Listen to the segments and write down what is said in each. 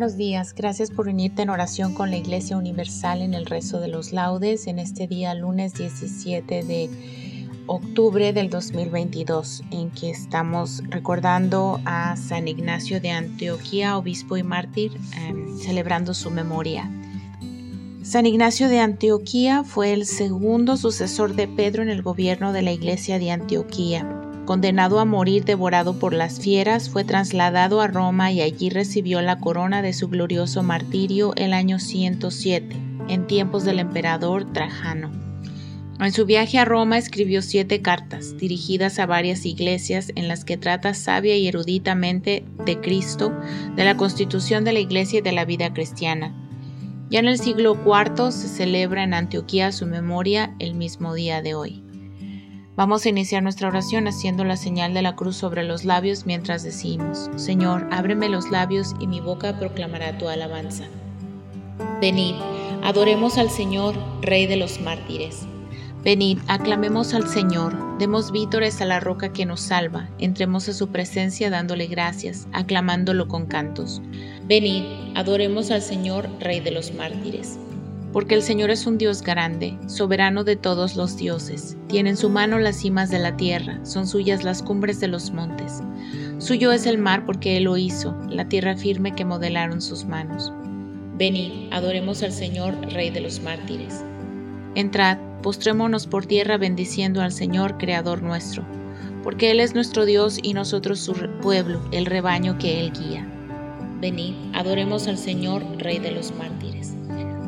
Buenos días, gracias por unirte en oración con la Iglesia Universal en el rezo de los laudes en este día lunes 17 de octubre del 2022 en que estamos recordando a San Ignacio de Antioquía, obispo y mártir, em, celebrando su memoria. San Ignacio de Antioquía fue el segundo sucesor de Pedro en el gobierno de la iglesia de Antioquía condenado a morir devorado por las fieras, fue trasladado a Roma y allí recibió la corona de su glorioso martirio el año 107, en tiempos del emperador Trajano. En su viaje a Roma escribió siete cartas dirigidas a varias iglesias en las que trata sabia y eruditamente de Cristo, de la constitución de la iglesia y de la vida cristiana. Ya en el siglo IV se celebra en Antioquía su memoria el mismo día de hoy. Vamos a iniciar nuestra oración haciendo la señal de la cruz sobre los labios mientras decimos, Señor, ábreme los labios y mi boca proclamará tu alabanza. Venid, adoremos al Señor, Rey de los mártires. Venid, aclamemos al Señor, demos vítores a la roca que nos salva, entremos a su presencia dándole gracias, aclamándolo con cantos. Venid, adoremos al Señor, Rey de los mártires porque el Señor es un Dios grande, soberano de todos los dioses. Tiene en su mano las cimas de la tierra, son suyas las cumbres de los montes. Suyo es el mar porque Él lo hizo, la tierra firme que modelaron sus manos. Venid, adoremos al Señor, Rey de los mártires. Entrad, postrémonos por tierra bendiciendo al Señor, Creador nuestro, porque Él es nuestro Dios y nosotros su pueblo, el rebaño que Él guía. Venid, adoremos al Señor, Rey de los mártires.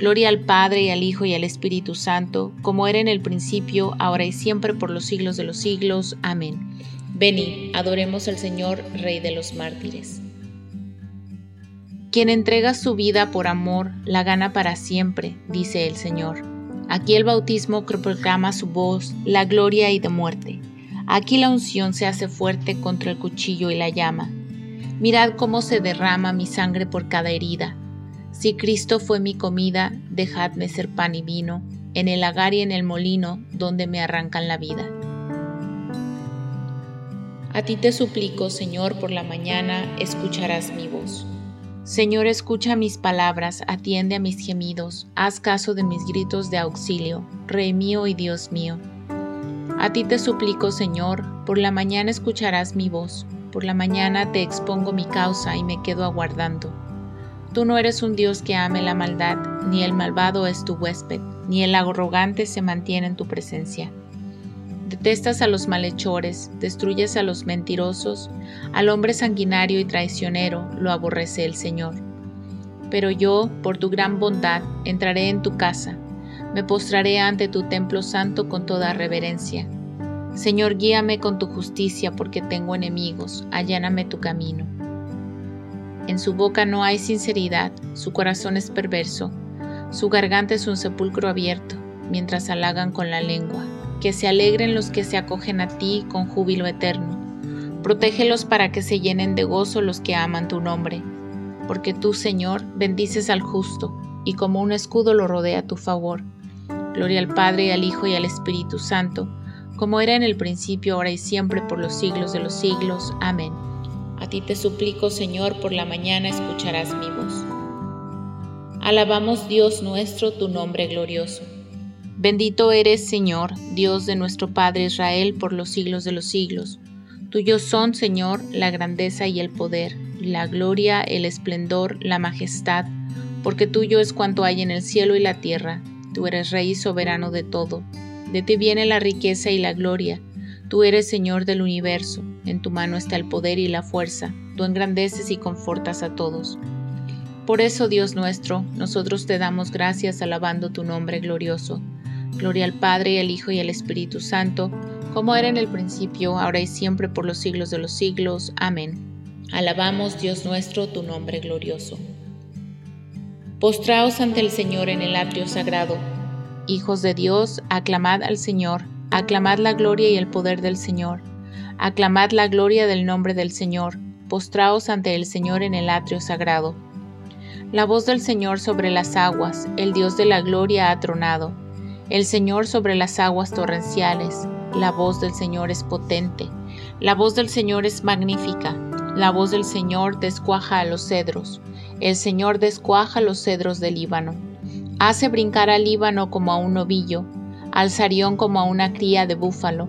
Gloria al Padre y al Hijo y al Espíritu Santo, como era en el principio, ahora y siempre, por los siglos de los siglos. Amén. Venid, adoremos al Señor, Rey de los mártires. Quien entrega su vida por amor, la gana para siempre, dice el Señor. Aquí el bautismo proclama su voz, la gloria y de muerte. Aquí la unción se hace fuerte contra el cuchillo y la llama. Mirad cómo se derrama mi sangre por cada herida si Cristo fue mi comida, dejadme ser pan y vino, en el lagar y en el molino, donde me arrancan la vida. A ti te suplico, Señor, por la mañana escucharás mi voz. Señor, escucha mis palabras, atiende a mis gemidos, haz caso de mis gritos de auxilio, Rey mío y Dios mío. A ti te suplico, Señor, por la mañana escucharás mi voz, por la mañana te expongo mi causa y me quedo aguardando. Tú no eres un Dios que ame la maldad, ni el malvado es tu huésped, ni el arrogante se mantiene en tu presencia. Detestas a los malhechores, destruyes a los mentirosos, al hombre sanguinario y traicionero lo aborrece el Señor. Pero yo, por tu gran bondad, entraré en tu casa, me postraré ante tu templo santo con toda reverencia. Señor, guíame con tu justicia porque tengo enemigos, alláname tu camino. En su boca no hay sinceridad, su corazón es perverso, su garganta es un sepulcro abierto, mientras halagan con la lengua. Que se alegren los que se acogen a ti con júbilo eterno. Protégelos para que se llenen de gozo los que aman tu nombre. Porque tú, Señor, bendices al justo, y como un escudo lo rodea tu favor. Gloria al Padre, al Hijo, y al Espíritu Santo, como era en el principio, ahora y siempre, por los siglos de los siglos. Amén. A ti te suplico, Señor, por la mañana escucharás mi voz. Alabamos Dios nuestro, tu nombre glorioso. Bendito eres, Señor, Dios de nuestro Padre Israel, por los siglos de los siglos. Tuyos son, Señor, la grandeza y el poder, la gloria, el esplendor, la majestad, porque tuyo es cuanto hay en el cielo y la tierra. Tú eres Rey soberano de todo. De ti viene la riqueza y la gloria. Tú eres Señor del universo. En tu mano está el poder y la fuerza. Tú engrandeces y confortas a todos. Por eso, Dios nuestro, nosotros te damos gracias alabando tu nombre glorioso. Gloria al Padre, y al Hijo y al Espíritu Santo, como era en el principio, ahora y siempre, por los siglos de los siglos. Amén. Alabamos, Dios nuestro, tu nombre glorioso. Postraos ante el Señor en el atrio sagrado. Hijos de Dios, aclamad al Señor, aclamad la gloria y el poder del Señor. Aclamad la gloria del nombre del Señor. Postraos ante el Señor en el atrio sagrado. La voz del Señor sobre las aguas, el Dios de la gloria ha tronado. El Señor sobre las aguas torrenciales, la voz del Señor es potente. La voz del Señor es magnífica. La voz del Señor descuaja a los cedros. El Señor descuaja los cedros del Líbano. Hace brincar al Líbano como a un novillo, al Sarión como a una cría de búfalo.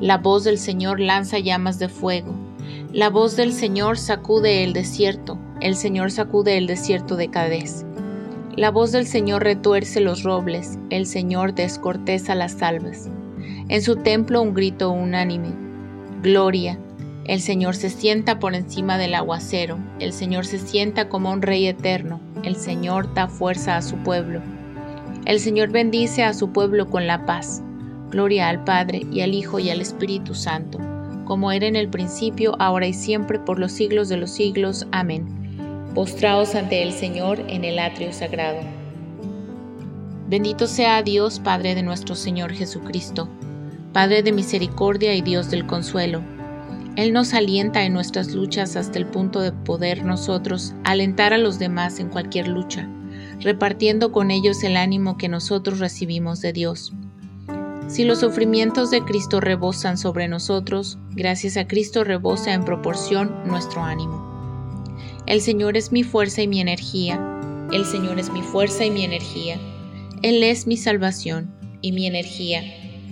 La voz del Señor lanza llamas de fuego. La voz del Señor sacude el desierto el Señor sacude el desierto de Cadés. La voz del Señor retuerce los robles, el Señor descorteza las salvas. En su templo un grito unánime. Gloria. El Señor se sienta por encima del aguacero, el Señor se sienta como un rey eterno, el Señor da fuerza a su pueblo. El Señor bendice a su pueblo con la paz. Gloria al Padre y al Hijo y al Espíritu Santo, como era en el principio, ahora y siempre, por los siglos de los siglos. Amén postraos ante el Señor en el atrio sagrado. Bendito sea Dios, Padre de nuestro Señor Jesucristo, Padre de misericordia y Dios del consuelo. Él nos alienta en nuestras luchas hasta el punto de poder nosotros alentar a los demás en cualquier lucha, repartiendo con ellos el ánimo que nosotros recibimos de Dios. Si los sufrimientos de Cristo rebosan sobre nosotros, gracias a Cristo rebosa en proporción nuestro ánimo. El Señor es mi fuerza y mi energía. El Señor es mi fuerza y mi energía. Él es mi salvación y mi energía.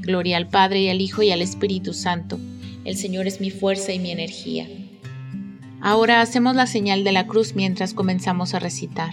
Gloria al Padre y al Hijo y al Espíritu Santo. El Señor es mi fuerza y mi energía. Ahora hacemos la señal de la cruz mientras comenzamos a recitar.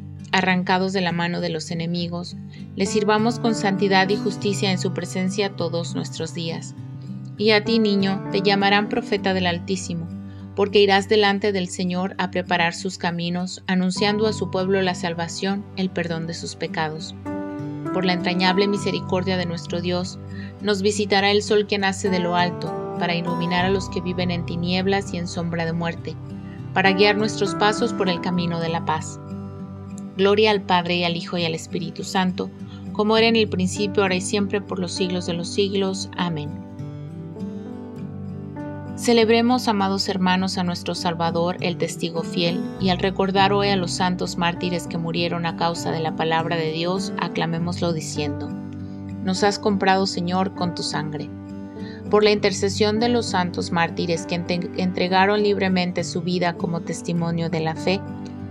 arrancados de la mano de los enemigos, le sirvamos con santidad y justicia en su presencia todos nuestros días y a ti, niño, te llamarán profeta del Altísimo, porque irás delante del Señor a preparar sus caminos, anunciando a su pueblo la salvación, el perdón de sus pecados. Por la entrañable misericordia de nuestro Dios, nos visitará el sol que nace de lo alto, para iluminar a los que viven en tinieblas y en sombra de muerte, para guiar nuestros pasos por el camino de la paz. Gloria al Padre y al Hijo y al Espíritu Santo, como era en el principio, ahora y siempre, por los siglos de los siglos. Amén. Celebremos, amados hermanos, a nuestro Salvador, el testigo fiel, y al recordar hoy a los santos mártires que murieron a causa de la palabra de Dios, aclamémoslo diciendo, Nos has comprado, Señor, con tu sangre. Por la intercesión de los santos mártires que entregaron libremente su vida como testimonio de la fe,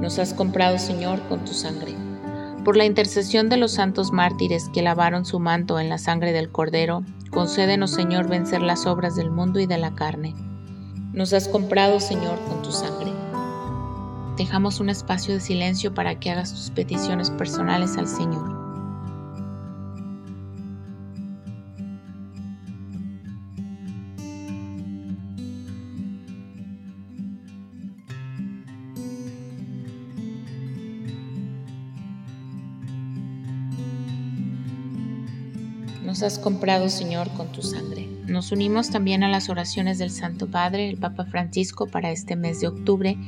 Nos has comprado, Señor, con tu sangre. Por la intercesión de los santos mártires que lavaron su manto en la sangre del Cordero, concédenos, Señor, vencer las obras del mundo y de la carne. Nos has comprado, Señor, con tu sangre. Dejamos un espacio de silencio para que hagas tus peticiones personales al Señor. Nos has comprado, Señor, con tu sangre. Nos unimos también a las oraciones del Santo Padre, el Papa Francisco, para este mes de octubre.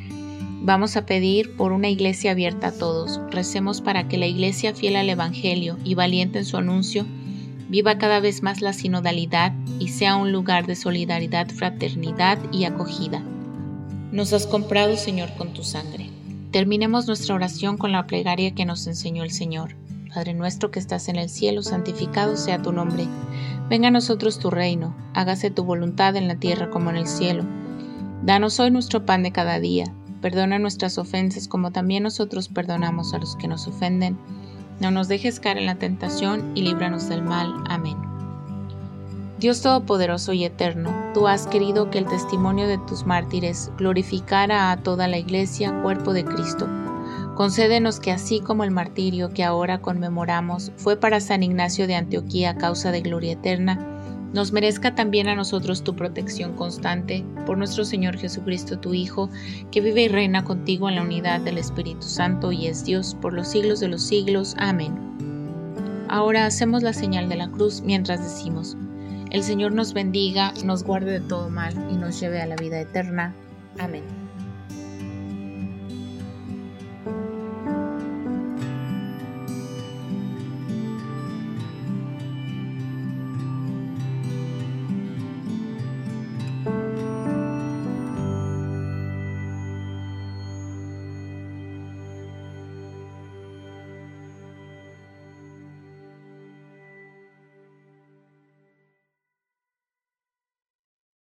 Vamos a pedir por una iglesia abierta a todos. Recemos para que la iglesia fiel al Evangelio y valiente en su anuncio viva cada vez más la sinodalidad y sea un lugar de solidaridad, fraternidad y acogida. Nos has comprado, Señor, con tu sangre. Terminemos nuestra oración con la plegaria que nos enseñó el Señor. Padre nuestro que estás en el cielo, santificado sea tu nombre. Venga a nosotros tu reino, hágase tu voluntad en la tierra como en el cielo. Danos hoy nuestro pan de cada día. Perdona nuestras ofensas como también nosotros perdonamos a los que nos ofenden. No nos dejes caer en la tentación y líbranos del mal. Amén. Dios Todopoderoso y Eterno, tú has querido que el testimonio de tus mártires glorificara a toda la Iglesia, cuerpo de Cristo Concédenos que así como el martirio que ahora conmemoramos fue para San Ignacio de Antioquía causa de gloria eterna, nos merezca también a nosotros tu protección constante por nuestro Señor Jesucristo, tu Hijo, que vive y reina contigo en la unidad del Espíritu Santo y es Dios por los siglos de los siglos. Amén. Ahora hacemos la señal de la cruz mientras decimos, el Señor nos bendiga, nos guarde de todo mal y nos lleve a la vida eterna. Amén.